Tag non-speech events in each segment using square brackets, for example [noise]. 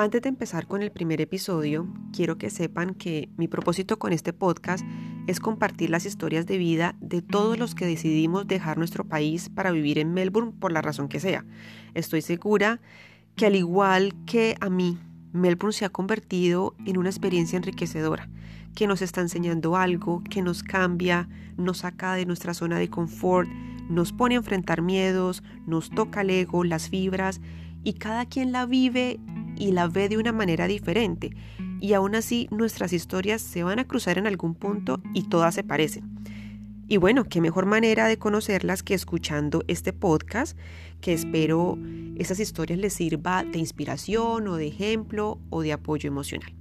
Antes de empezar con el primer episodio, quiero que sepan que mi propósito con este podcast es compartir las historias de vida de todos los que decidimos dejar nuestro país para vivir en Melbourne por la razón que sea. Estoy segura que al igual que a mí, Melbourne se ha convertido en una experiencia enriquecedora, que nos está enseñando algo, que nos cambia, nos saca de nuestra zona de confort, nos pone a enfrentar miedos, nos toca el ego, las fibras, y cada quien la vive y la ve de una manera diferente. Y aún así nuestras historias se van a cruzar en algún punto y todas se parecen. Y bueno, qué mejor manera de conocerlas que escuchando este podcast, que espero esas historias les sirva de inspiración o de ejemplo o de apoyo emocional.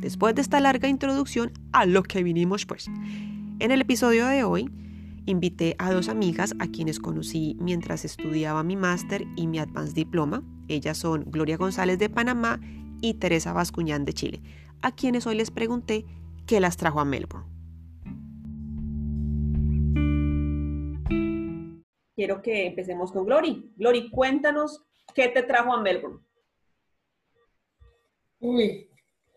Después de esta larga introducción a lo que vinimos pues. En el episodio de hoy invité a dos amigas a quienes conocí mientras estudiaba mi máster y mi advanced diploma. Ellas son Gloria González de Panamá y Teresa Bascuñán de Chile, a quienes hoy les pregunté qué las trajo a Melbourne. Quiero que empecemos con Glory. Glory, cuéntanos qué te trajo a Melbourne. Uy,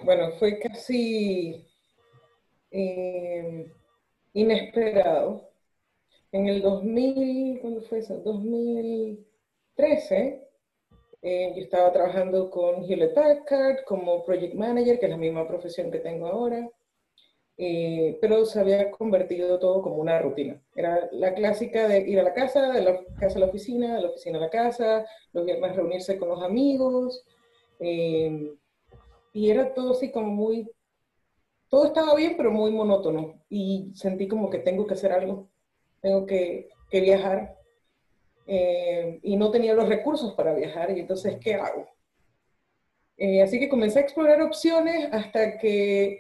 bueno, fue casi eh, inesperado en el 2000, ¿cuándo fue eso? 2013, eh, yo estaba trabajando con Hewlett Packard como project manager, que es la misma profesión que tengo ahora, eh, pero se había convertido todo como una rutina. Era la clásica de ir a la casa, de la casa a la oficina, de la oficina a la casa, los viernes reunirse con los amigos, eh, y era todo así como muy, todo estaba bien, pero muy monótono, y sentí como que tengo que hacer algo tengo que, viajar eh, y no tenía los recursos para viajar y entonces, ¿qué hago? Eh, así que comencé a explorar opciones hasta que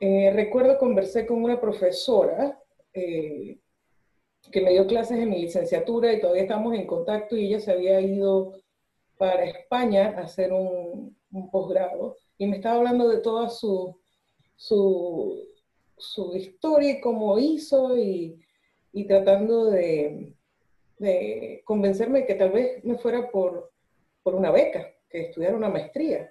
eh, recuerdo conversé con una profesora que me dio clases en mi licenciatura y todavía estamos en contacto y ella se había ido para España a hacer un, un posgrado y me estaba hablando de toda su, su, su historia y cómo hizo y, y tratando de, de convencerme que tal vez me fuera por, por una beca, que estudiara una maestría.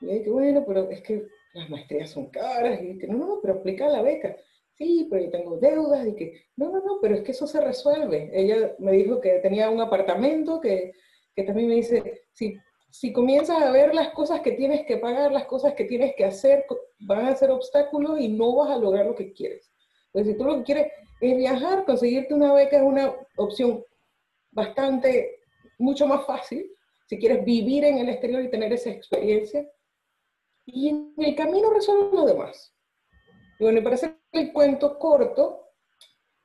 Y dije, bueno, pero es que las maestrías son caras. Y dije, no, no, pero aplica la beca. Sí, pero yo tengo deudas. Y que, no, no, no, pero es que eso se resuelve. Ella me dijo que tenía un apartamento, que, que también me dice, si, si comienzas a ver las cosas que tienes que pagar, las cosas que tienes que hacer, van a ser obstáculos y no vas a lograr lo que quieres. Pues si tú lo que quieres es viajar, conseguirte una beca es una opción bastante, mucho más fácil, si quieres vivir en el exterior y tener esa experiencia. Y en el camino resuelve lo demás. Y bueno, y para hacer el cuento corto,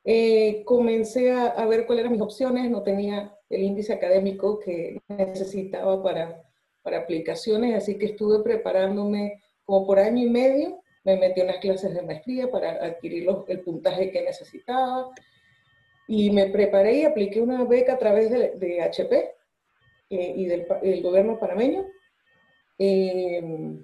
eh, comencé a, a, ver cuáles eran mis opciones, no tenía el índice académico que necesitaba para, para aplicaciones, así que estuve preparándome como por año y medio me metí en las clases de maestría para adquirir el puntaje que necesitaba y me preparé y apliqué una beca a través de, HP eh, y del gobierno panameño. Em,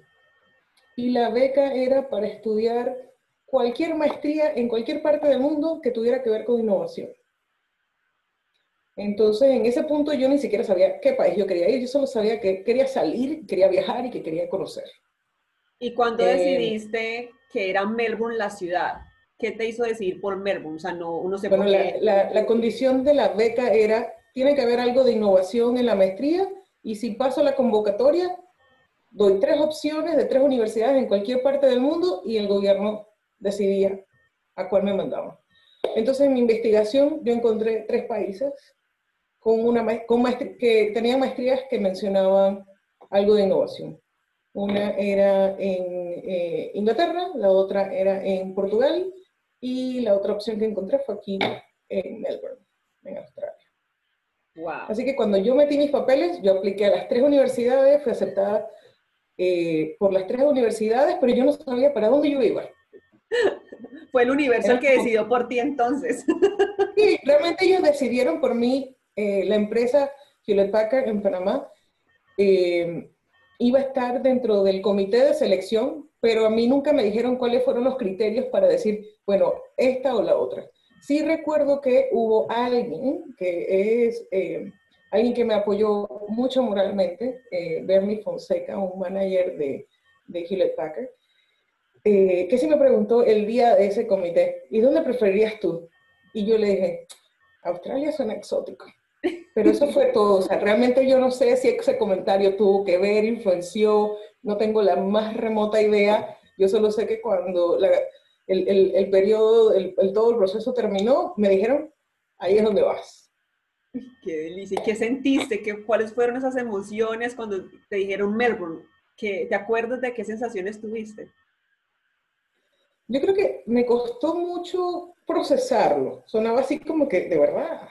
y la beca era para estudiar cualquier maestría en cualquier parte del mundo que tuviera que ver con innovación. Entonces, en ese punto yo ni siquiera sabía qué país yo quería ir, yo solo sabía que quería salir, quería viajar y que quería conocer. ¿Y cuando eh, decidiste que era Melbourne la ciudad? ¿Qué te hizo decidir por Melbourne? O sea, no, uno se bueno, la, la, condición de la beca era, tiene que haber algo de innovación en la maestría y si paso la convocatoria, doy tres opciones de tres universidades en cualquier parte del mundo y el gobierno decidía a cuál me mandaba. Entonces, en mi investigación yo encontré tres países con una con que tenían maestrías que mencionaban algo de innovación. Una era en eh, Inglaterra, la otra era en Portugal y la otra opción que encontré fue aquí en Melbourne, en Australia. Wow. Así que cuando yo metí mis papeles, yo apliqué a las tres universidades, fui aceptada eh, por las tres universidades, pero yo no sabía para dónde yo iba. [laughs] Fue el universo el que decidió por ti entonces. [laughs] Sí, realmente ellos decidieron por mí, eh, la empresa Hewlett Packard en Panamá, eh, iba a estar dentro del comité de selección, pero a mí nunca me dijeron cuáles fueron los criterios para decir, bueno, esta o la otra. Sí recuerdo que hubo alguien que es eh, alguien que me apoyó mucho moralmente, eh, Bernie Fonseca, un manager de, de Hewlett Packard, eh, que sí me preguntó el día de ese comité, ¿y dónde preferirías tú? Y yo le dije, Australia suena exótico. Pero eso fue todo. O sea, realmente yo no sé si ese comentario tuvo que ver, influenció, no tengo la más remota idea. Yo solo sé que cuando el, el, el, periodo, el, todo el proceso terminó, me dijeron, ahí es donde vas. Qué delicia. ¿Y qué sentiste? ¿Qué, ¿Cuáles fueron esas emociones cuando te dijeron Melbourne? ¿Qué, ¿Te acuerdas de qué sensaciones tuviste? Yo creo que me costó mucho procesarlo. Sonaba así como que, de verdad.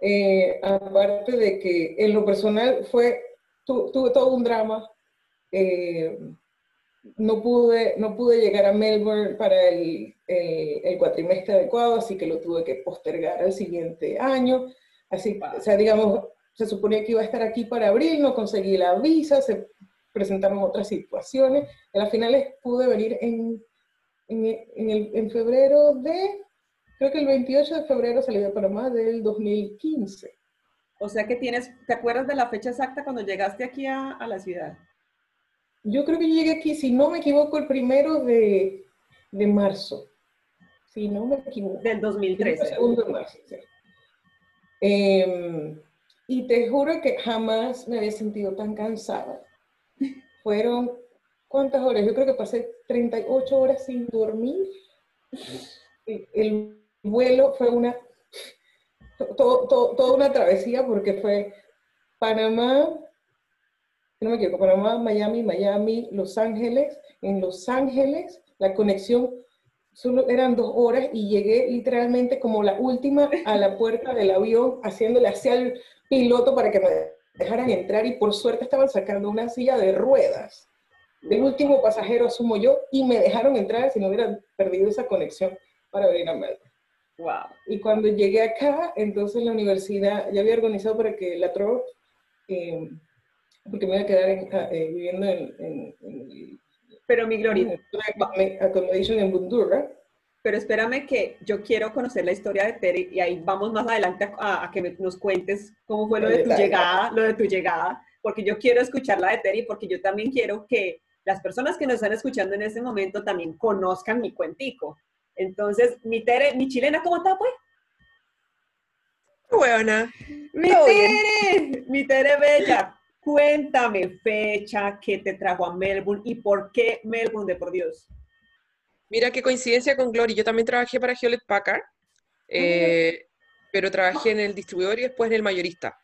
Eh, aparte de que en lo personal fue, tuve todo un drama. Eh, no, pude, no pude llegar a Melbourne para el, el, cuatrimestre adecuado, así que lo tuve que postergar al siguiente año. Así, o sea, digamos, se suponía que iba a estar aquí para abril, no conseguí la visa, se presentaron otras situaciones. A las finales pude venir en en, en febrero de, creo que el 28 de febrero salí de Panamá del 2015. O sea que tienes, ¿te acuerdas de la fecha exacta cuando llegaste aquí a, a la ciudad? Yo creo que llegué aquí, si no me equivoco, el primero de, de marzo. Si no me equivoco. Del 2013. El segundo de marzo, sí. eh, y te juro que jamás me había sentido tan cansada. [laughs] Fueron ¿Cuántas horas? Yo creo que pasé 38 horas sin dormir. El, vuelo fue una, toda una travesía porque fue Panamá, no me equivoco, Panamá, Miami, Miami, Los Ángeles. En Los Ángeles la conexión solo eran dos horas y llegué literalmente como la última a la puerta del avión haciéndole hacia el piloto para que me dejaran entrar y por suerte estaban sacando una silla de ruedas el último pasajero asumo yo y me dejaron entrar si no hubiera perdido esa conexión para venir a Melbourne. Wow. Y cuando llegué acá, entonces la universidad ya había organizado para que la TRO, eh, porque me iba a quedar ah, eh, viviendo en, Pero mi Gloria. Accommodation en Bundurra. Pero espérame que yo quiero conocer la historia de Terry y ahí vamos más adelante a, que nos cuentes cómo fue lo de tu llegada, lo de tu llegada, porque yo quiero escuchar la de Terry porque yo también quiero que las personas que nos están escuchando en este momento también conozcan mi cuentico. Entonces, mi Tere, mi chilena, ¿cómo está, pues? Buena. Mi Tere, mi Tere Bella, cuéntame fecha que te trajo a Melbourne y por qué Melbourne, de por Dios. Mira qué coincidencia con Glory. Yo también trabajé para Hewlett Packard, eh, pero trabajé en el distribuidor y después en el mayorista.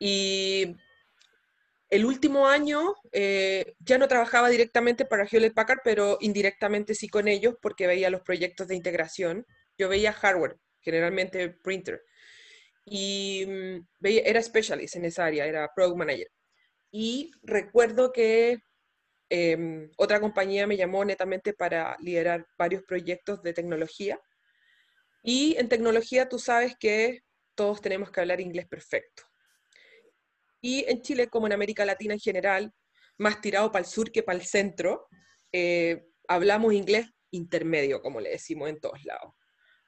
Y el último año eh, ya no trabajaba directamente para Hewlett Packard, pero indirectamente sí con ellos porque veía los proyectos de integración. Yo veía hardware, generalmente printer. Y mm, era specialist en esa área, era product manager. Y recuerdo que em, otra compañía me llamó netamente para liderar varios proyectos de tecnología. Y en tecnología tú sabes que todos tenemos que hablar inglés perfecto. Y en Chile, como en América Latina en general, más tirado para el sur que para el centro, eh, hablamos inglés intermedio, como le decimos en todos lados.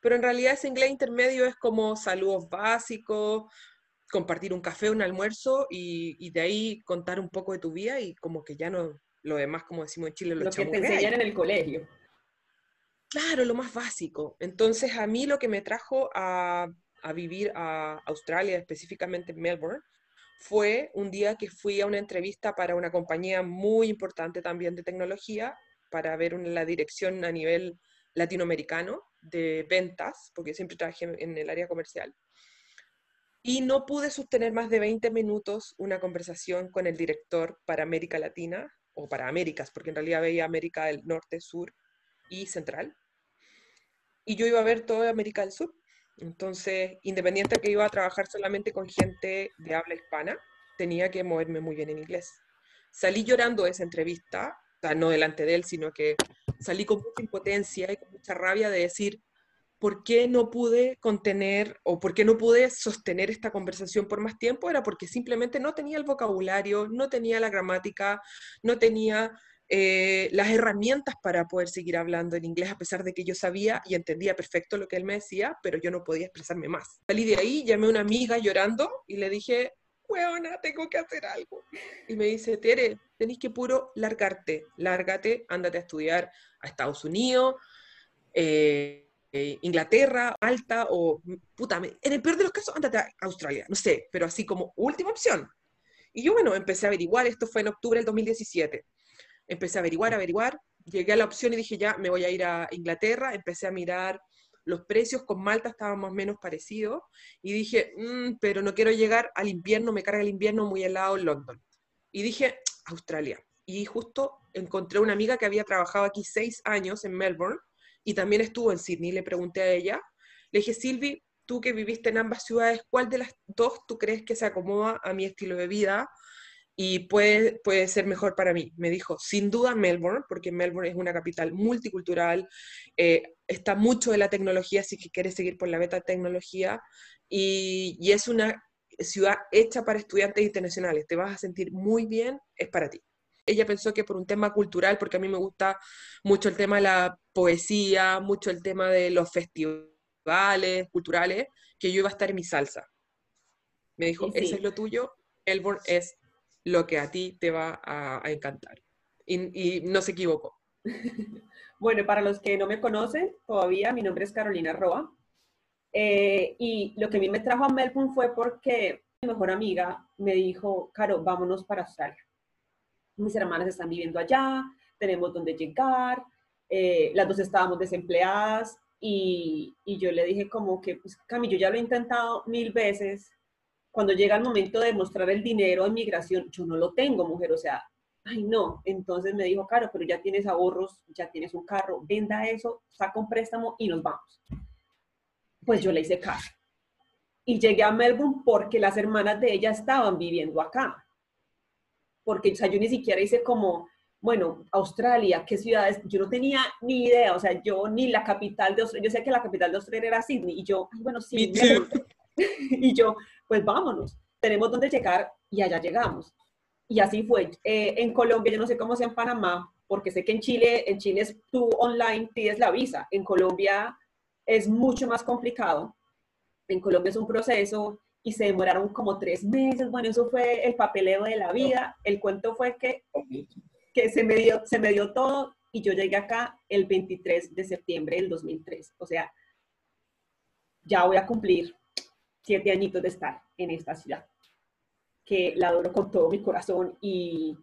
Pero en realidad ese inglés intermedio es como saludos básicos, compartir un café, un almuerzo y, de ahí contar un poco de tu vida y como que ya no, lo demás, como decimos en Chile, lo, lo que te enseñan en el colegio. Claro, lo más básico. Entonces a mí lo que me trajo a, a vivir a Australia, específicamente en Melbourne, fue un día que fui a una entrevista para una compañía muy importante también de tecnología, para ver la dirección a nivel latinoamericano de ventas, porque siempre trabajé en el área comercial. Y no pude sostener más de 20 minutos una conversación con el director para América Latina, o para Américas, porque en realidad veía América del Norte, Sur y Central. Y yo iba a ver toda América del Sur. Entonces, independiente de que iba a trabajar solamente con gente de habla hispana, tenía que moverme muy bien en inglés. Salí llorando de esa entrevista, o sea, no delante de él, sino que salí con mucha impotencia y con mucha rabia de decir, ¿por qué no pude contener o por qué no pude sostener esta conversación por más tiempo? Era porque simplemente no tenía el vocabulario, no tenía la gramática, no tenía eh, las herramientas para poder seguir hablando en inglés, a pesar de que yo sabía y entendía perfecto lo que él me decía, pero yo no podía expresarme más. Salí de ahí, llamé a una amiga llorando y le dije, weona, tengo que hacer algo. Y me dice, Tere, tenés que puro largarte, lárgate, ándate a estudiar a Estados Unidos, eh, eh, Inglaterra, Malta o, puta, en el peor de los casos, ándate a Australia, no sé, pero así como última opción. Y yo, bueno, empecé a averiguar, esto fue en octubre del 2017. Empecé a averiguar, averiguar, llegué a la opción y dije, ya, me voy a ir a Inglaterra, empecé a mirar los precios con Malta estaban más o menos parecidos y dije, mm, pero no quiero llegar al invierno, me carga el invierno muy helado en London. Y dije, Australia. Y justo encontré una amiga que había trabajado aquí seis años en Melbourne y también estuvo en Sydney. Le pregunté a ella, le dije, Silvi, tú que viviste en ambas ciudades, ¿cuál de las dos tú crees que se acomoda a mi estilo de vida y puede, puede ser mejor para mí? Me dijo, sin duda Melbourne, porque Melbourne es una capital multicultural, eh, está mucho de la tecnología, así que quieres seguir por la beta tecnología, y, y es una ciudad hecha para estudiantes internacionales, te vas a sentir muy bien, es para ti ella pensó que por un tema cultural, porque a mí me gusta mucho el tema de la poesía, mucho el tema de los festivales culturales, que yo iba a estar en mi salsa. Me dijo, eso es lo tuyo, Elborn es lo que a ti te va a, encantar. Y, no se equivocó. [laughs] bueno, para los que no me conocen todavía, mi nombre es Carolina Roa. Eh, y lo que a mí me trajo a Melbourne fue porque mi mejor amiga me dijo, Caro, vámonos para Australia mis hermanas están viviendo allá, tenemos donde llegar, eh, las dos estábamos desempleadas y, y, yo le dije como que, pues ya lo he intentado mil veces, cuando llega el momento de mostrar el dinero en migración, yo no lo tengo, mujer, o sea, ay no, entonces me dijo, claro, pero ya tienes ahorros, ya tienes un carro, venda eso, saca un préstamo y nos vamos. Pues yo le hice caso. Y llegué a Melbourne porque las hermanas de ella estaban viviendo acá porque o sea, yo ni siquiera hice como, bueno, Australia, ¿qué ciudades? Yo no tenía ni idea, o sea, yo ni la capital de Australia, yo sé que la capital de Australia era Sydney, y yo, ay, bueno, sí, [laughs] y yo, pues vámonos, tenemos donde llegar y allá llegamos. Y así fue. Eh, en Colombia, yo no sé cómo sea en Panamá, porque sé que en Chile, en Chile es, tú online pides la visa, en Colombia es mucho más complicado. En Colombia es un proceso, y se demoraron como tres meses. Bueno, eso fue el papeleo de la vida. El cuento fue que, que se, me dio, se me dio todo y yo llegué acá el 23 de septiembre del 2003. O sea, ya voy a cumplir siete añitos de estar en esta ciudad, que la adoro con todo mi corazón y,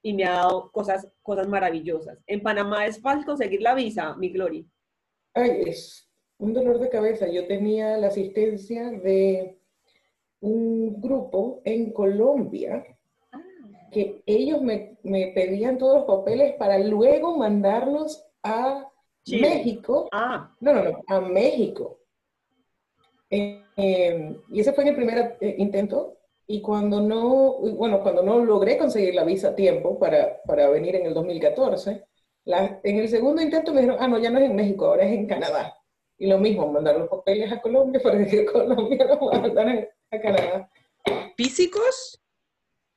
y me ha dado cosas, cosas maravillosas. En Panamá es fácil conseguir la visa, mi Glory. Ay, es un dolor de cabeza. Yo tenía la asistencia de un grupo en Colombia ah. que ellos me, pedían todos los papeles para luego mandarlos a México. Ah. No, no, no, a México. Eh, eh, y ese fue el primer eh, intento. Y cuando no, bueno, cuando no logré conseguir la visa a tiempo para, para venir en el 2014, en el segundo intento me dijeron, ah, no, ya no es en México, ahora es en Canadá. Y lo mismo, mandar los papeles a Colombia para [laughs] que Colombia los mandara a Canadá. ¿Físicos?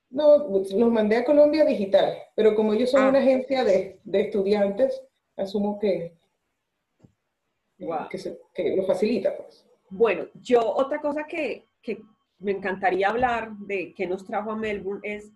No, los mandé a Colombia digital, pero como ellos son ah. una agencia de, estudiantes, asumo que, que, lo facilita. Pues. Bueno, yo otra cosa que, me encantaría hablar de que nos trajo a Melbourne es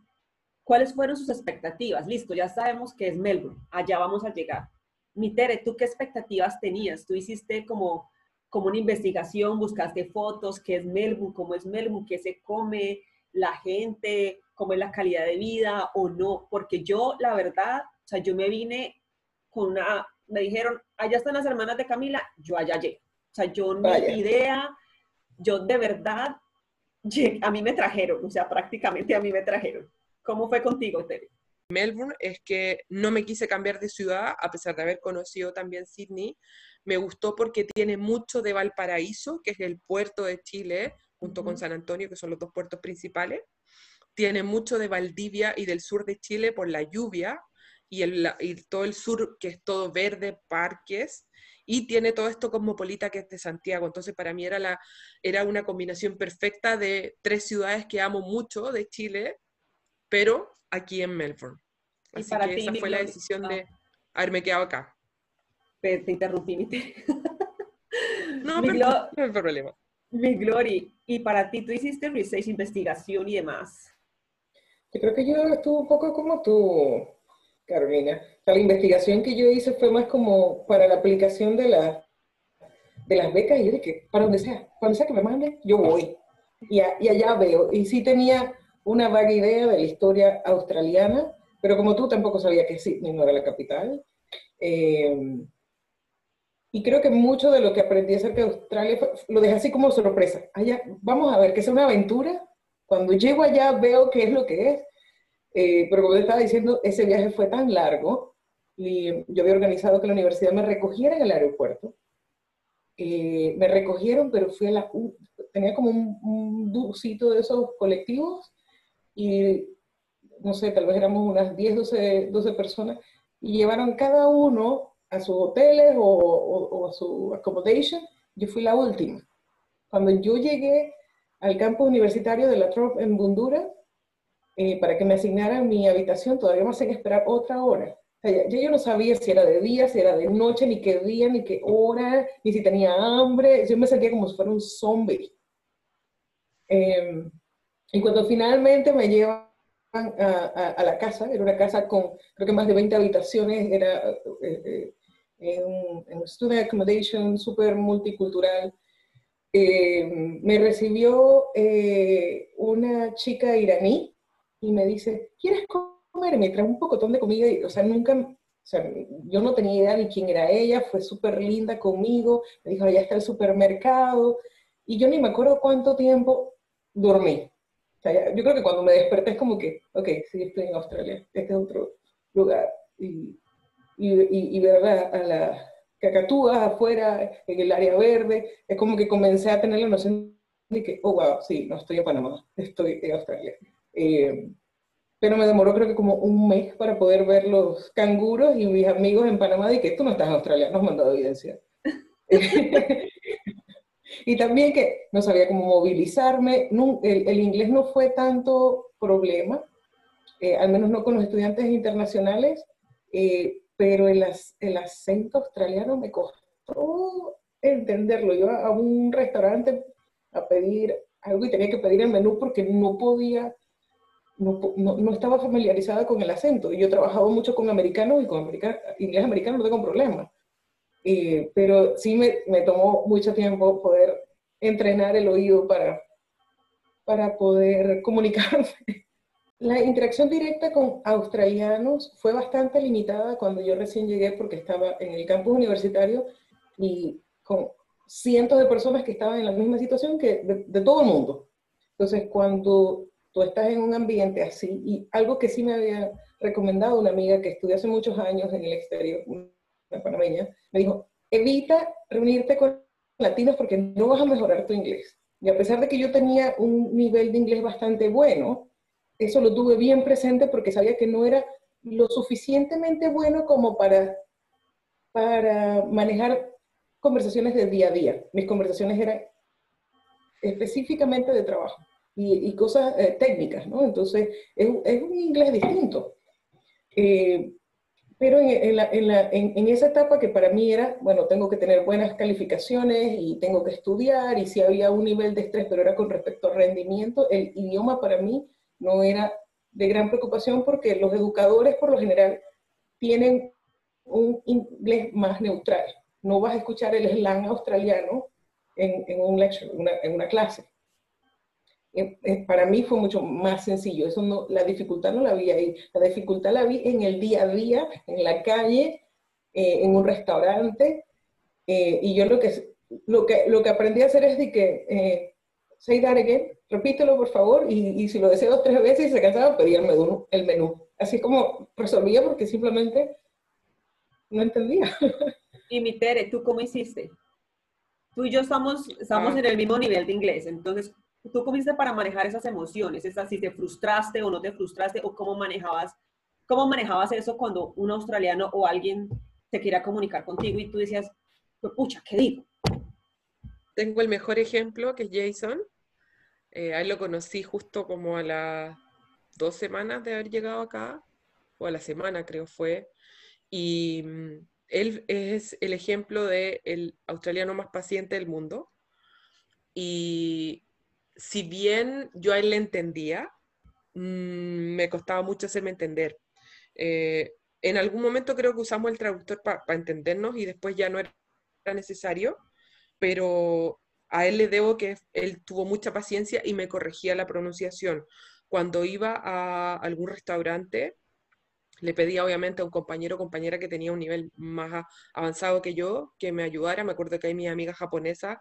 cuáles fueron sus expectativas. Listo, ya sabemos que es Melbourne, allá vamos a llegar. Mi Tere, ¿tú qué expectativas tenías? Tú hiciste como como una investigación, buscaste fotos, qué es Melbourne, cómo es Melbourne, qué se come, la gente, cómo es la calidad de vida o no, porque yo, la verdad, o sea, yo me vine con una, me dijeron, allá están las hermanas de Camila, yo allá llegué. O sea, yo ni idea, yo de verdad, a mí me trajeron, o sea, prácticamente a mí me trajeron. ¿Cómo fue contigo, Tere? Melbourne es que no me quise cambiar de ciudad, a pesar de haber conocido también Sydney, me gustó porque tiene mucho de Valparaíso, que es el puerto de Chile, junto con San Antonio, que son los dos puertos principales. Tiene mucho de Valdivia y del sur de Chile por la lluvia y, el, todo el sur, que es todo verde, parques. Y tiene todo esto cosmopolita que es de Santiago. Entonces, para mí era, la, era una combinación perfecta de tres ciudades que amo mucho de Chile, pero aquí en Melbourne. Así para que ti, esa fue la decisión de haberme quedado acá. Te, te interrumpí, mi, [laughs] No, Mi pero no hay problema. mi Glory. Y para ti, tú hiciste research, investigación y demás. Yo creo que yo estuve un poco como tú, Carolina. La investigación que yo hice fue más como para la aplicación de, la, de las becas y yo dije, para donde sea, cuando sea que me manden, yo voy. Y, a- y allá veo. Y sí tenía una vaga idea de la historia australiana, pero como tú tampoco sabía que Sydney no era la capital. Eh, y creo que mucho de lo que aprendí acerca de Australia lo dejé así como sorpresa. Allá, vamos a ver, que es una aventura. Cuando llego allá veo qué es lo que es. Eh, pero como te estaba diciendo, ese viaje fue tan largo y yo había organizado que la universidad me recogiera en el aeropuerto. Eh, me recogieron, pero fui a la... u- tenía como un, un busito de esos colectivos y no sé, tal vez éramos unas 10, 12, 12 personas y llevaron cada uno a sus hoteles o, o- o a su accommodation. Yo fui la última. Cuando yo llegué al campus universitario de la Trop en Bundura, eh, para que me asignaran mi habitación, todavía me hacen esperar otra hora. O sea, ya, yo no sabía si era de día, si era de noche, ni qué día, ni qué hora, ni si tenía hambre. Yo me sentía como si fuera un zombie. Eh, y cuando finalmente me llevan a, a- a la casa, era una casa con creo que más de 20 habitaciones, era eh, eh, un, un student accommodation súper multicultural. Eh, me recibió eh, una chica iraní y me dice, ¿quieres comer? Y me trae un pocotón de comida, y, o sea, nunca, o sea, yo no tenía idea ni quién era ella, fue súper linda conmigo, me dijo, allá está el supermercado, y yo ni me acuerdo cuánto tiempo dormí. O sea, yo creo que cuando me desperté es como que, ok, sí, estoy en Australia, este es otro lugar, y, y, y, y ver a, a las cacatúas afuera, en el área verde, es como que comencé a tener la noción de que, oh, wow, sí, no estoy en Panamá, estoy en Australia. Eh, pero me demoró creo que como un mes para poder ver los canguros y mis amigos en Panamá de que tú no estás en Australia, nos mandado evidencia. [laughs] y también que no sabía cómo movilizarme, el, el inglés no fue tanto problema, eh, al menos no con los estudiantes internacionales, eh, pero el, el acento australiano me costó entenderlo. Yo a un restaurante a pedir algo y tenía que pedir el menú porque no podía, no, no, estaba familiarizada con el acento. Yo he trabajado mucho con americanos y con america- inglés americano no tengo problema. Pero sí me, me tomó mucho tiempo poder entrenar el oído para, para poder comunicarme. [laughs] La interacción directa con australianos fue bastante limitada cuando yo recién llegué porque estaba en el campus universitario y con cientos de personas que estaban en la misma situación que de, de todo el mundo. Entonces, cuando tú estás en un ambiente así, y algo que sí me había recomendado una amiga que estudió hace muchos años en el exterior, una panameña, me dijo, evita reunirte con latinos porque no vas a mejorar tu inglés. Y a pesar de que yo tenía un nivel de inglés bastante bueno, eso lo tuve bien presente porque sabía que no era lo suficientemente bueno como para, para manejar conversaciones de día a día. Mis conversaciones eran específicamente de trabajo y, y cosas eh, técnicas, ¿no? Entonces, es, es, un inglés distinto. Eh, pero en, en, la, en, la, en, esa etapa que para mí era, bueno, tengo que tener buenas calificaciones y tengo que estudiar, y si había un nivel de estrés, pero era con respecto al rendimiento, el idioma para mí no era de gran preocupación porque los educadores por lo general tienen un inglés más neutral. No vas a escuchar el slang australiano en, en un lecture, una, en una clase. Para mí fue mucho más sencillo. Eso no, la dificultad no la vi ahí. La dificultad la vi en el día a día, en la calle, eh, en un restaurante. Eh, y yo lo que, lo, que, lo que aprendí a hacer es de que, eh, say that again, repítelo por favor, y, y si lo deseo dos tres veces y se cansaba, pedía el menú, el menú. Así como resolvía porque simplemente no entendía. Y mi Tere, ¿tú cómo hiciste? Tú y yo estamos, estamos ah. en el mismo nivel de inglés, entonces, ¿tú cómo hiciste para manejar esas emociones? Es si te frustraste o no te frustraste, o cómo manejabas, cómo manejabas eso cuando un australiano o alguien te quiera comunicar contigo y tú decías, pucha, ¿qué digo? Tengo el mejor ejemplo, que es Jason. Eh, a él lo conocí justo como a las dos semanas de haber llegado acá. o a la semana creo fue, y mm, él es el ejemplo del el australiano más paciente del mundo. Y si bien yo a él le entendía, mm, me costaba mucho hacerme entender. Eh, en algún momento creo que usamos el traductor para entendernos y después ya no era necesario, pero a él le debo que él tuvo mucha paciencia y me corregía la pronunciación. Cuando iba a algún restaurante, le pedía obviamente a un compañero o compañera que tenía un nivel más avanzado que yo que me ayudara. Me acuerdo que hay mis amigas japonesas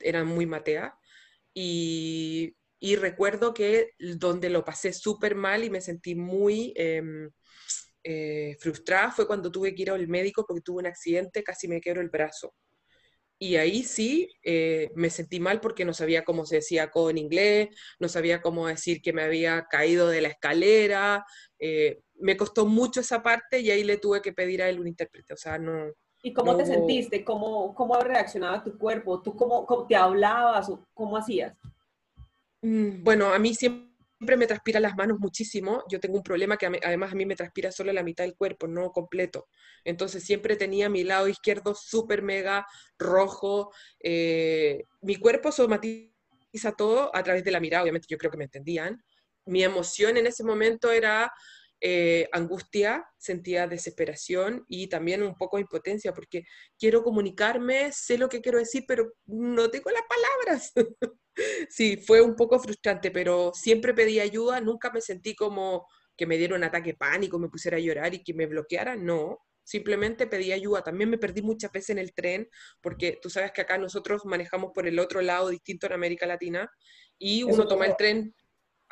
eran muy mateas y, y, recuerdo que donde lo pasé súper mal y me sentí muy em, eh, frustrada fue cuando tuve que ir al médico porque tuve un accidente, casi me quebro el brazo. Y ahí sí eh, me sentí mal porque no sabía cómo se decía codo en inglés, no sabía cómo decir que me había caído de la escalera. Eh, me costó mucho esa parte y ahí le tuve que pedir a él un intérprete. O sea, no. ¿Y cómo te sentiste? ¿Cómo, ¿Cómo reaccionaba tu cuerpo? ¿Tú cómo, cómo te hablabas o cómo hacías? Mm, bueno, a mí siempre siempre me transpira las manos muchísimo. Yo tengo un problema que además a mí me transpira solo la mitad del cuerpo, no completo. Entonces siempre tenía mi lado izquierdo súper mega rojo. Eh, mi cuerpo somatiza todo a través de la mirada, obviamente yo creo que me entendían. Mi emoción en ese momento era eh, angustia, sentía desesperación y también un poco impotencia porque quiero comunicarme, sé lo que quiero decir, pero no tengo las palabras. [laughs] sí, fue un poco frustrante, pero siempre pedí ayuda, nunca me sentí como que me diera un ataque pánico, me pusiera a llorar y que me bloqueara, no. Simplemente pedí ayuda. También me perdí muchas veces en el tren, porque tú sabes que acá nosotros manejamos por el otro lado, distinto en América Latina, y uno toma el tren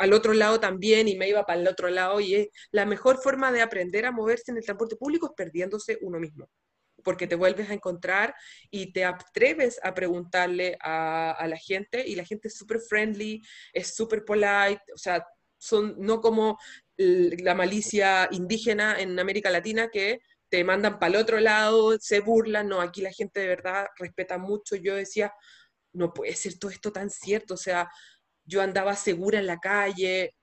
al otro lado también y me iba para el otro lado y es la mejor forma de aprender a moverse en el transporte público es perdiéndose uno mismo porque te vuelves a encontrar y te atreves a preguntarle a, la gente y la gente es súper friendly, es súper polite, o sea, son no como la malicia indígena en América Latina que te mandan para el otro lado, se burlan, no, aquí la gente de verdad respeta mucho, yo decía, no puede ser todo esto tan cierto, o sea, yo andaba segura en la calle,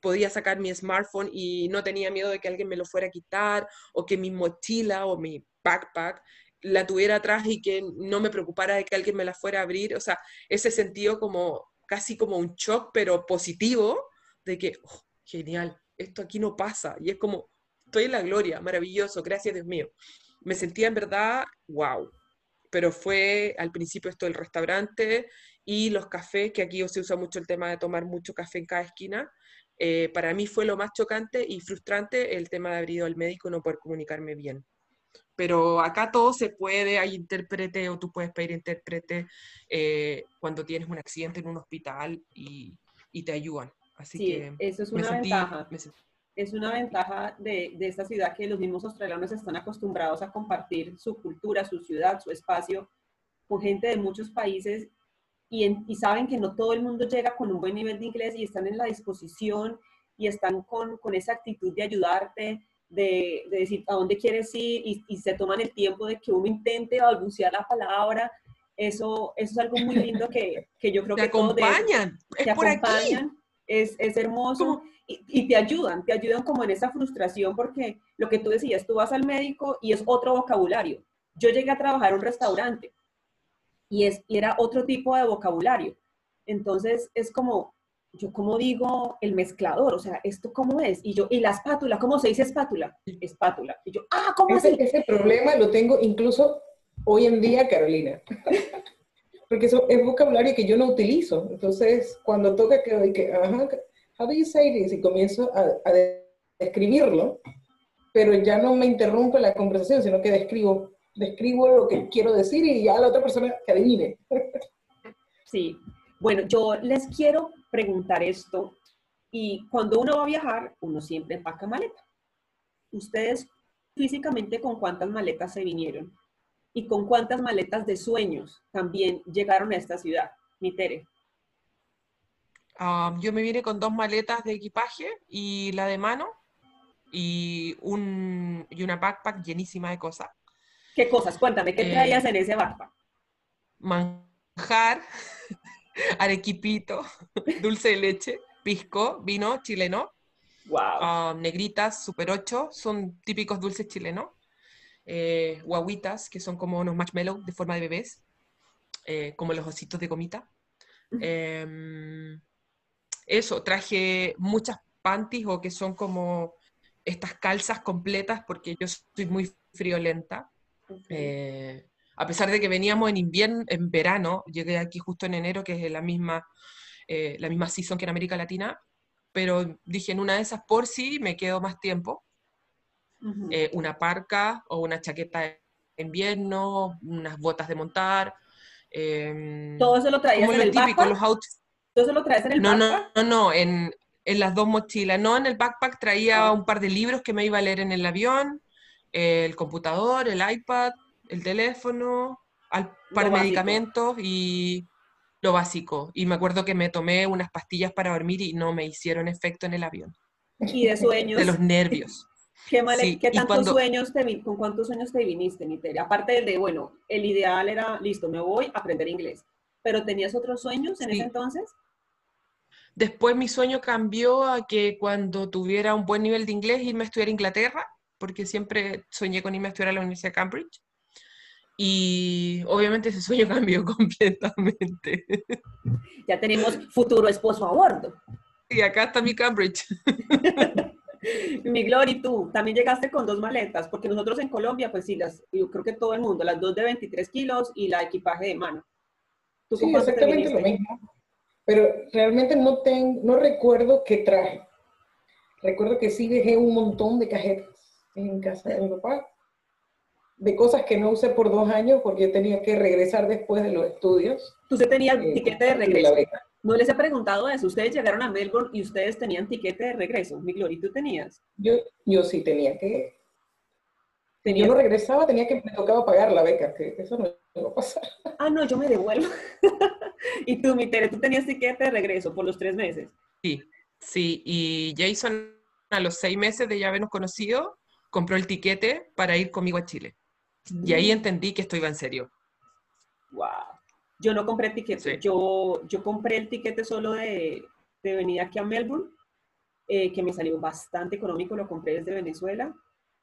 podía sacar mi smartphone y no tenía miedo de que alguien me lo fuera a quitar o que mi mochila o mi backpack la tuviera atrás y que no me preocupara de que alguien me la fuera a abrir. O sea, ese sentido como casi como un shock, pero positivo, de que, oh, genial, esto aquí no pasa. Y es como, estoy en la gloria, maravilloso, gracias Dios mío. Me sentía en verdad, wow. Pero fue al principio esto del restaurante y los cafés, que aquí se usa mucho el tema de tomar mucho café en cada esquina. Eh, para mí fue lo más chocante y frustrante el tema de haber ido al médico y no poder comunicarme bien. Pero acá todo se puede, hay intérprete o tú puedes pedir intérprete eh, cuando tienes un accidente en un hospital y, y te ayudan. Así sí, que eso es una ventaja. Es una ventaja de, de esta ciudad que los mismos australianos están acostumbrados a compartir su cultura, su ciudad, su espacio con gente de muchos países y, saben que no todo el mundo llega con un buen nivel de inglés y están en la disposición y están con, con esa actitud de ayudarte, de, de, decir a dónde quieres ir y, y, se toman el tiempo de que uno intente balbucear la palabra. Eso, eso es algo muy lindo que, que yo creo te que acompañan, te acompañan, Es, es hermoso y, y, te ayudan, te ayudan como en esa frustración porque lo que tú decías, tú vas al médico y es otro vocabulario. Yo llegué a trabajar en un restaurante y, es, era otro tipo de vocabulario. Entonces es como, yo como digo el mezclador, o sea, ¿esto cómo es? Y yo, ¿y la espátula? ¿Cómo se dice espátula? Espátula. Y yo, ah, ¿cómo ese, Ese problema lo tengo incluso hoy en día, Carolina. [laughs] Porque eso es vocabulario que yo no utilizo. Entonces, cuando toca que, que ajá, how do you say this? Y comienzo a, a describirlo, pero ya no me interrumpe la conversación, sino que describo describo lo que quiero decir y ya la otra persona que adivine. [laughs] Sí. Bueno, yo les quiero preguntar esto. Y cuando uno va a viajar, uno siempre empaca maleta. ¿Ustedes físicamente con cuántas maletas se vinieron? ¿Y con cuántas maletas de sueños también llegaron a esta ciudad? Mitere. Yo me vine con dos maletas de equipaje y la de mano y, un, y una backpack llenísima de cosas. ¿Qué cosas? Cuéntame, ¿qué eh, traías en ese backpack? Manjar, [laughs] arequipito, [laughs] dulce de leche, pisco, vino chileno, Wow. negritas, super 8, son típicos dulces chilenos. Eh, guaguitas, que son como unos marshmallows de forma de bebés, eh, como los ositos de gomita. Eso, traje muchas panties o que son como estas calzas completas porque yo soy muy friolenta. Eh, a pesar de que veníamos en invierno, en verano, llegué aquí justo en enero, que es la misma, eh, la misma season que en América Latina, pero dije en una de esas por si me quedo más tiempo, eh, una parca o una chaqueta de invierno, unas botas de montar. em, Todo eso lo traías como en lo el típico, backpack. los outfits. Todo eso lo traes en el No, no, backpack. no, no, en, en las dos mochilas. No, en el backpack traía un par de libros que me iba a leer en el avión, el computador, el iPad, el teléfono, al par de básico. medicamentos y lo básico. Y me acuerdo que me tomé unas pastillas para dormir y no me hicieron efecto en el avión, Y de sueños. de los nervios. [laughs] ¿Qué, male- Sí, qué tantos cuando- sueños te ¿Con cuántos sueños te viniste, Niteria? Aparte del de, bueno, el ideal era, listo, me voy a aprender inglés. ¿Pero tenías otros sueños en Sí. ese entonces? Después mi sueño cambió a que cuando tuviera un buen nivel de inglés irme a estudiar a Inglaterra, porque siempre soñé con irme a estudiar a la Universidad de Cambridge. Y obviamente ese sueño [laughs] cambió completamente. Ya tenemos futuro esposo a bordo. Y acá está mi Cambridge. [laughs] Mi Glory, tú también llegaste con dos maletas, porque nosotros en Colombia, pues sí, las, yo creo que todo el mundo, las dos de 23 kilos y la equipaje de mano. ¿Tú con Sí, exactamente lo mismo. Pero realmente no, ten- no recuerdo qué traje. Recuerdo que sí dejé un montón de cajetas en casa de mi papá, de cosas que no usé por dos años porque tenía que regresar después de los estudios. Tú se tenías eh, tiquete de regreso. No les he preguntado eso. Ustedes llegaron a Melbourne y ustedes tenían tiquete de regreso. Mi Glory, ¿tú tenías? Yo, yo sí tenía que... Yo ¿Tenías? no regresaba, tenía que, me tocaba pagar la beca, que eso no [laughs] pasar. Ah, no, yo me devuelvo. [laughs] y tú, mi Tere, tú tenías tiquete de regreso por los tres meses. Sí, sí. Y Jason, a los seis meses de ya habernos conocido, compró el tiquete para ir conmigo a Chile. Y ahí entendí que esto iba en serio. Wow. Yo no compré tiquete. Sí. Yo, yo compré el tiquete solo de, de venir aquí a Melbourne, eh, que me salió bastante económico. Lo compré desde Venezuela.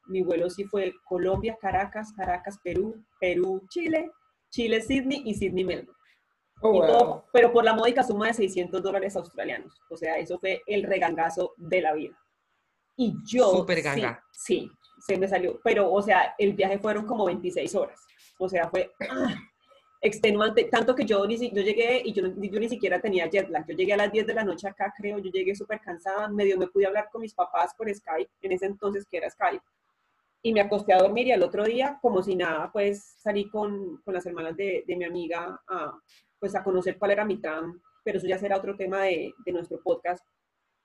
Mi vuelo sí fue Colombia, Caracas, Caracas, Perú, Perú, Chile, Chile, Sydney y Sydney, Melbourne. Oh, Y wow. todo, pero por la módica suma de 600 dólares australianos. O sea, eso fue el regangazo de la vida. Y yo... Súper sí, ganga. Sí, se me salió. Pero, o sea, el viaje fueron como 26 horas. O sea, fue ah, extenuante. Tanto que yo, ni, si- yo llegué y yo, yo ni siquiera tenía jet lag. Yo llegué a las 10 de la noche acá, creo. Yo llegué súper cansada. Medio me pude hablar con mis papás por Skype, en ese entonces que era Skype. Y me acosté a dormir y al otro día, como si nada, pues salí con, con las hermanas de, de mi amiga a, pues a conocer cuál era mi tram, pero eso ya será otro tema de, de nuestro podcast,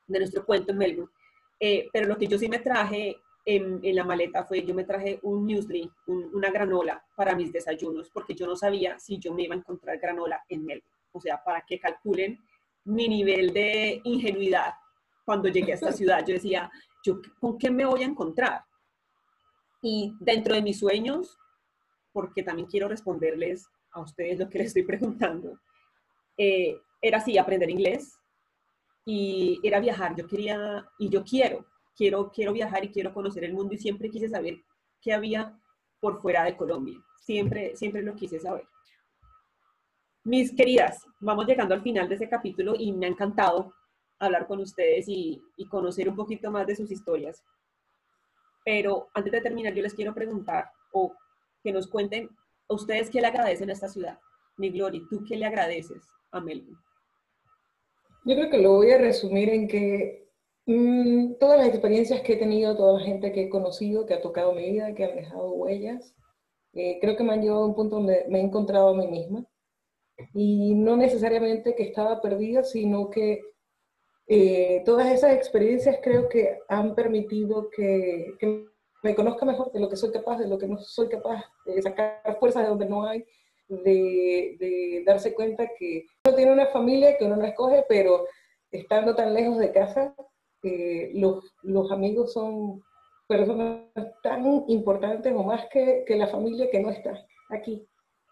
de nuestro cuento en Melbourne. Eh, pero lo que yo sí me traje en, en la maleta fue, yo me traje un muesli, un- una granola para mis desayunos, porque yo no sabía si yo me iba a encontrar granola en Melbourne. O sea, para que calculen mi nivel de ingenuidad cuando llegué a esta [laughs] ciudad. Yo decía, ¿yo con qué me voy a encontrar? Y dentro de mis sueños, porque también quiero responderles a ustedes lo que les estoy preguntando, eh, era así, aprender inglés y era viajar. Yo quería, y yo quiero, quiero, quiero viajar y quiero conocer el mundo y siempre quise saber qué había por fuera de Colombia. Siempre, siempre lo quise saber. Mis queridas, vamos llegando al final de ese capítulo y me ha encantado hablar con ustedes y conocer un poquito más de sus historias. Pero antes de terminar, yo les quiero preguntar o que nos cuenten a ustedes qué le agradecen a esta ciudad. Mi Glory, ¿tú qué le agradeces a Melbourne? Yo creo que lo voy a resumir en que mm, todas las experiencias que he tenido, toda la gente que he conocido, que ha tocado mi vida, que han dejado huellas, eh, creo que me han llevado a un punto donde me he encontrado a mí misma. Y no necesariamente que estaba perdida, sino que eh, todas esas experiencias creo que han permitido que, que me conozca mejor de lo que soy capaz, de lo que no soy capaz, de sacar fuerzas de donde no hay, de, de darse cuenta que uno tiene una familia que uno no escoge, pero estando tan lejos de casa, eh, los, los amigos son personas tan importantes o más que, que la familia que no está aquí.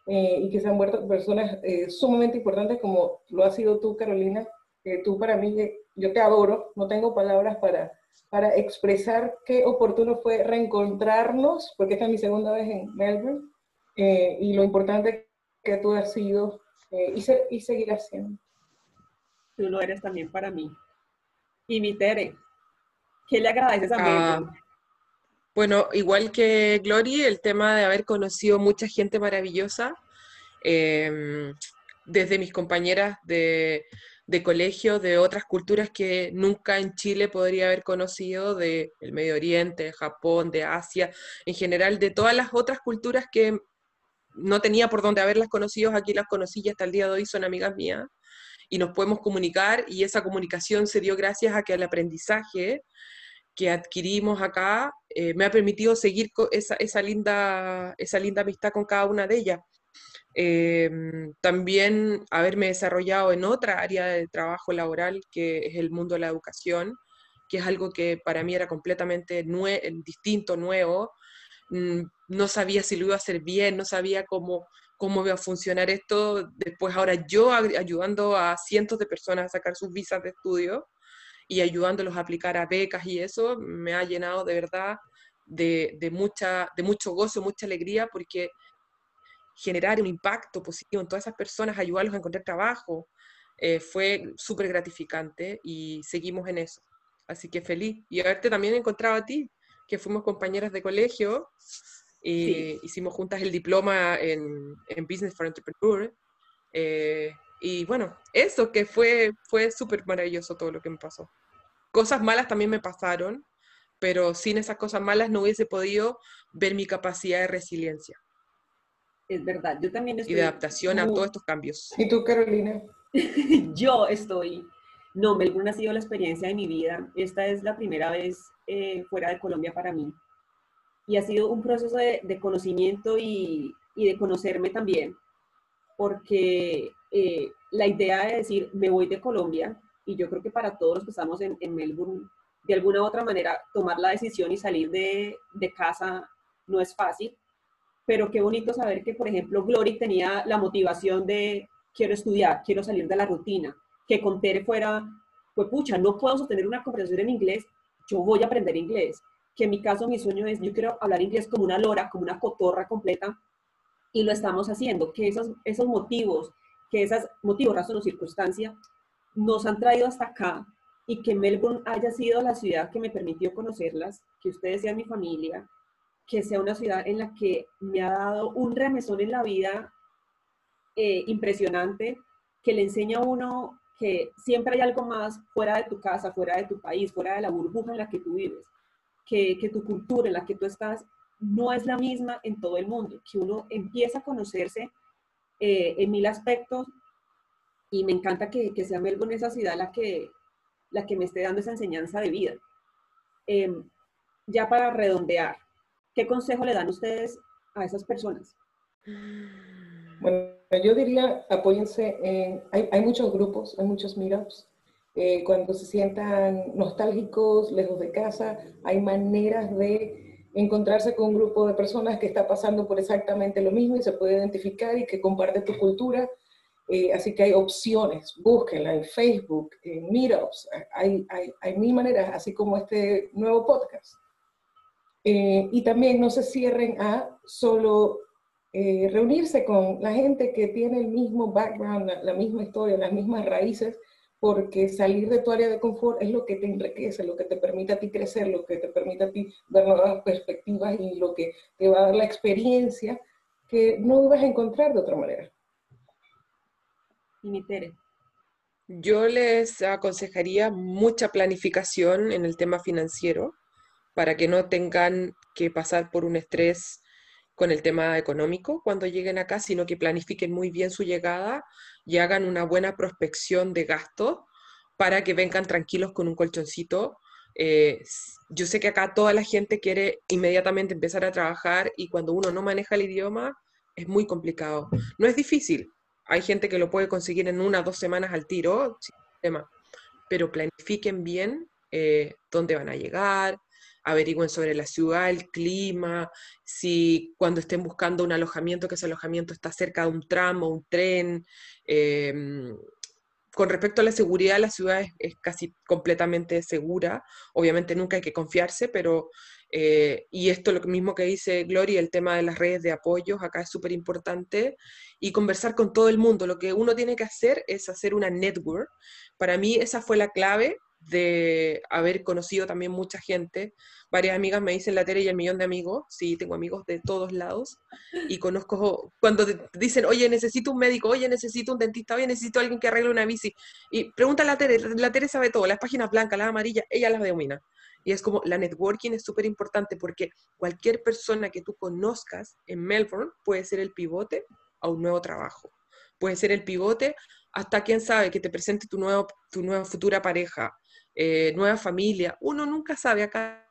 eh, y que se han vuelto personas eh, sumamente importantes como lo has sido tú, Carolina. Eh, tú para mí, eh, yo te adoro, no tengo palabras para, para expresar qué oportuno fue reencontrarnos, porque esta es mi segunda vez en Melbourne, eh, y lo importante que tú has sido eh, y, ser, y seguirás siendo. Tú lo eres también para mí. Y mi Tere, ¿qué le agradeces a Melbourne? Ah, bueno, igual que Glory, el tema de haber conocido mucha gente maravillosa, em, desde mis compañeras de, de, colegio, de otras culturas que nunca en Chile podría haber conocido, del Medio Oriente, de Japón, de Asia, en general, de todas las otras culturas que no tenía por dónde haberlas conocido, aquí las conocí y hasta el día de hoy son amigas mías y nos podemos comunicar y esa comunicación se dio gracias a que el aprendizaje que adquirimos acá eh, me ha permitido seguir esa, esa, linda, esa linda amistad con cada una de ellas. Em, también haberme desarrollado en otra área de trabajo laboral, que es el mundo de la educación, que es algo que para mí era completamente distinto, nuevo. Mm, no sabía si lo iba a hacer bien, no sabía cómo, cómo iba a funcionar esto. Después ahora yo ayudando a cientos de personas a sacar sus visas de estudio y ayudándolos a aplicar a becas y eso me ha llenado de verdad de, de, mucha, de mucho gozo, mucha alegría, porque generar un impacto positivo en todas esas personas, ayudarlos a encontrar trabajo, eh, fue súper gratificante y seguimos en eso. Así que feliz. Y haberte también encontrado a ti, que fuimos compañeras de colegio y hicimos juntas el diploma en, en Business for Entrepreneur. Eh, y bueno, eso que fue, fue súper maravilloso todo lo que me pasó. Cosas malas también me pasaron, pero sin esas cosas malas no hubiese podido ver mi capacidad de resiliencia. Es verdad, yo también estoy... Y de adaptación a todos estos cambios. ¿Y tú, Carolina? [laughs] yo estoy... No, Melbourne ha sido la experiencia de mi vida. Esta es la primera vez eh, fuera de Colombia para mí. Y ha sido un proceso de, de conocimiento y, y, de conocerme también, porque eh, la idea de decir, me voy de Colombia, y yo creo que para todos los que estamos en, en Melbourne, de alguna u otra manera, tomar la decisión y salir de, de casa no es fácil, pero qué bonito saber que, por ejemplo, Glory tenía la motivación de quiero estudiar, quiero salir de la rutina, que con Tere fuera, pues pucha, no puedo sostener una conversación en inglés, yo voy a aprender inglés. Que en mi caso, mi sueño es, yo quiero hablar inglés como una lora, como una cotorra completa, y lo estamos haciendo, que esos, esos motivos que esas motivos, razón o circunstancia nos han traído hasta acá y que Melbourne haya sido la ciudad que me permitió conocerlas, que ustedes sean mi familia, que sea una ciudad en la que me ha dado un remesón en la vida eh, impresionante, que le enseña a uno que siempre hay algo más fuera de tu casa, fuera de tu país, fuera de la burbuja en la que tú vives, que, tu cultura en la que tú estás no es la misma en todo el mundo, que uno empieza a conocerse eh, en mil aspectos y me encanta que, que, sea Melbourne esa ciudad la que, la que me esté dando esa enseñanza de vida. Em, ya para redondear, ¿qué consejo le dan ustedes a esas personas? Bueno, yo diría, apóyense, en, hay, hay, muchos grupos, hay muchos meetups. Eh, cuando se sientan nostálgicos, lejos de casa, hay maneras de encontrarse con un grupo de personas que está pasando por exactamente lo mismo y se puede identificar y que comparte tu cultura. Eh, así que hay opciones, búsquenla en Facebook, en Meetups, hay, hay, hay mil maneras, así como este nuevo podcast. Eh, y también no se cierren a solo eh, reunirse con la gente que tiene el mismo background, la, la misma historia, las mismas raíces, porque salir de tu área de confort es lo que te enriquece, lo que te permite a ti crecer, lo que te permite a ti ver nuevas perspectivas y lo que te va a dar la experiencia que no vas a encontrar de otra manera. Y mi Tere. Yo les aconsejaría mucha planificación en el tema financiero para que no tengan que pasar por un estrés con el tema económico cuando lleguen acá, sino que planifiquen muy bien su llegada y hagan una buena prospección de gastos para que vengan tranquilos con un colchoncito. Eh, yo sé que acá toda la gente quiere inmediatamente empezar a trabajar y cuando uno no maneja el idioma es muy complicado. No es difícil, hay gente que lo puede conseguir en una dos semanas al tiro, sin problema, pero planifiquen bien eh, dónde van a llegar, averigüen sobre la ciudad, el clima, si cuando estén buscando un alojamiento, que ese alojamiento está cerca de un tramo, un tren, em, con respecto a la seguridad, la ciudad es, casi completamente segura. Obviamente nunca hay que confiarse, pero, eh, y esto lo mismo que dice Gloria, el tema de las redes de apoyos, acá es súper importante, y conversar con todo el mundo. Lo que uno tiene que hacer es hacer una network. Para mí esa fue la clave de haber conocido también mucha gente. Varias amigas me dicen la Tere y el millón de amigos. Sí, tengo amigos de todos lados. Y conozco, cuando dicen, oye, necesito un médico, oye, necesito un dentista, oye, necesito alguien que arregle una bici. Y pregunta la Tere, la Tere sabe todo, las páginas blancas, las amarillas, ella las domina. Y es como, la networking es súper importante porque cualquier persona que tú conozcas en Melbourne puede ser el pivote a un nuevo trabajo. Puede ser el pivote hasta, quién sabe, que te presente tu, nuevo, tu nueva futura pareja eh, nueva familia. Uno nunca sabe, acá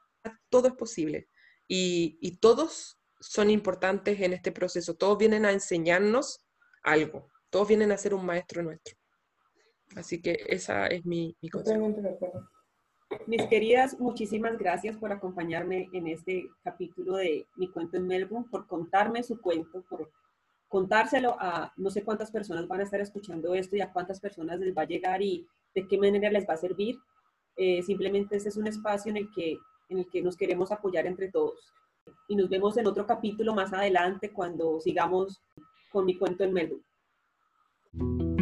todo es posible. Y, todos son importantes en este proceso. Todos vienen a enseñarnos algo. Todos vienen a ser un maestro nuestro. Así que esa es mi, mi Mis queridas, muchísimas gracias por acompañarme en este capítulo de Mi Cuento en Melbourne, por contarme su cuento, por contárselo a no sé cuántas personas van a estar escuchando esto y a cuántas personas les va a llegar y de qué manera les va a servir. Eh, simplemente este es un espacio en el, que, en el que nos queremos apoyar entre todos. Y nos vemos en otro capítulo más adelante cuando sigamos con mi cuento en Melbourne.